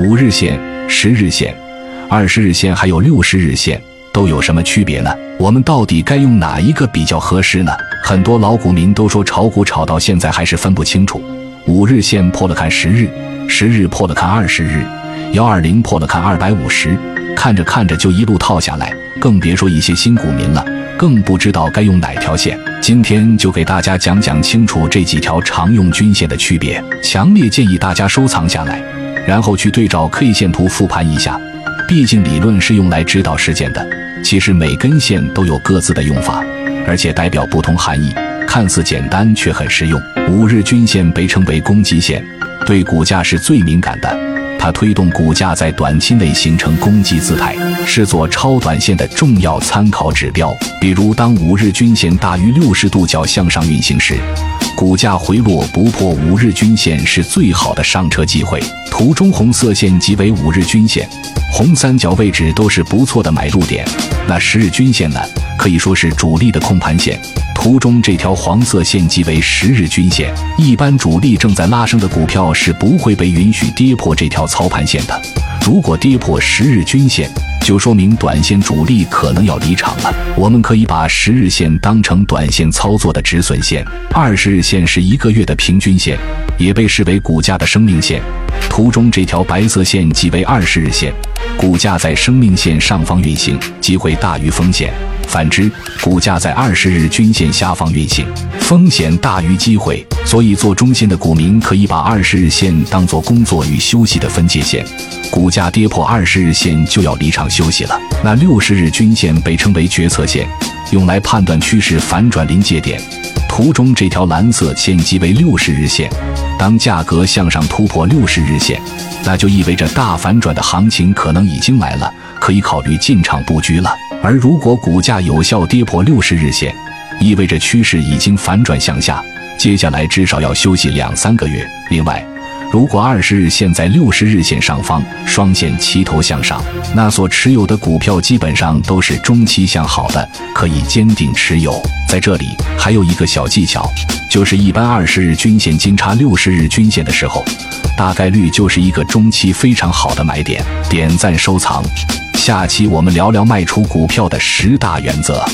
五日线、十日线、二十日线还有六十日线都有什么区别呢？我们到底该用哪一个比较合适呢？很多老股民都说炒股炒到现在还是分不清楚，五日线破了看十日，十日破了看二十日，幺二零破了看二百五十，看着看着就一路套下来，更别说一些新股民了，更不知道该用哪条线。今天就给大家讲讲清楚这几条常用均线的区别，强烈建议大家收藏下来。然后去对照 K 线图复盘一下，毕竟理论是用来指导实践的。其实每根线都有各自的用法，而且代表不同含义，看似简单却很实用。五日均线被称为攻击线，对股价是最敏感的，它推动股价在短期内形成攻击姿态，是做超短线的重要参考指标。比如，当五日均线大于六十度角向上运行时。股价回落不破五日均线是最好的上车机会。图中红色线即为五日均线，红三角位置都是不错的买入点。那十日均线呢？可以说是主力的控盘线。图中这条黄色线即为十日均线，一般主力正在拉升的股票是不会被允许跌破这条操盘线的。如果跌破十日均线，就说明短线主力可能要离场了。我们可以把十日线当成短线操作的止损线，二十日线是一个月的平均线，也被视为股价的生命线。图中这条白色线即为二十日线，股价在生命线上方运行，机会大于风险；反之，股价在二十日均线下方运行，风险大于机会。所以，做中线的股民可以把二十日线当做工作与休息的分界线。股价跌破二十日线就要离场休息了。那六十日均线被称为决策线，用来判断趋势反转临界点。图中这条蓝色线即为六十日线，当价格向上突破六十日线，那就意味着大反转的行情可能已经来了，可以考虑进场布局了。而如果股价有效跌破六十日线，意味着趋势已经反转向下，接下来至少要休息两三个月。另外，如果二十日线在六十日线上方，双线齐头向上，那所持有的股票基本上都是中期向好的，可以坚定持有。在这里还有一个小技巧，就是一般二十日均线金叉六十日均线的时候，大概率就是一个中期非常好的买点。点赞收藏，下期我们聊聊卖出股票的十大原则。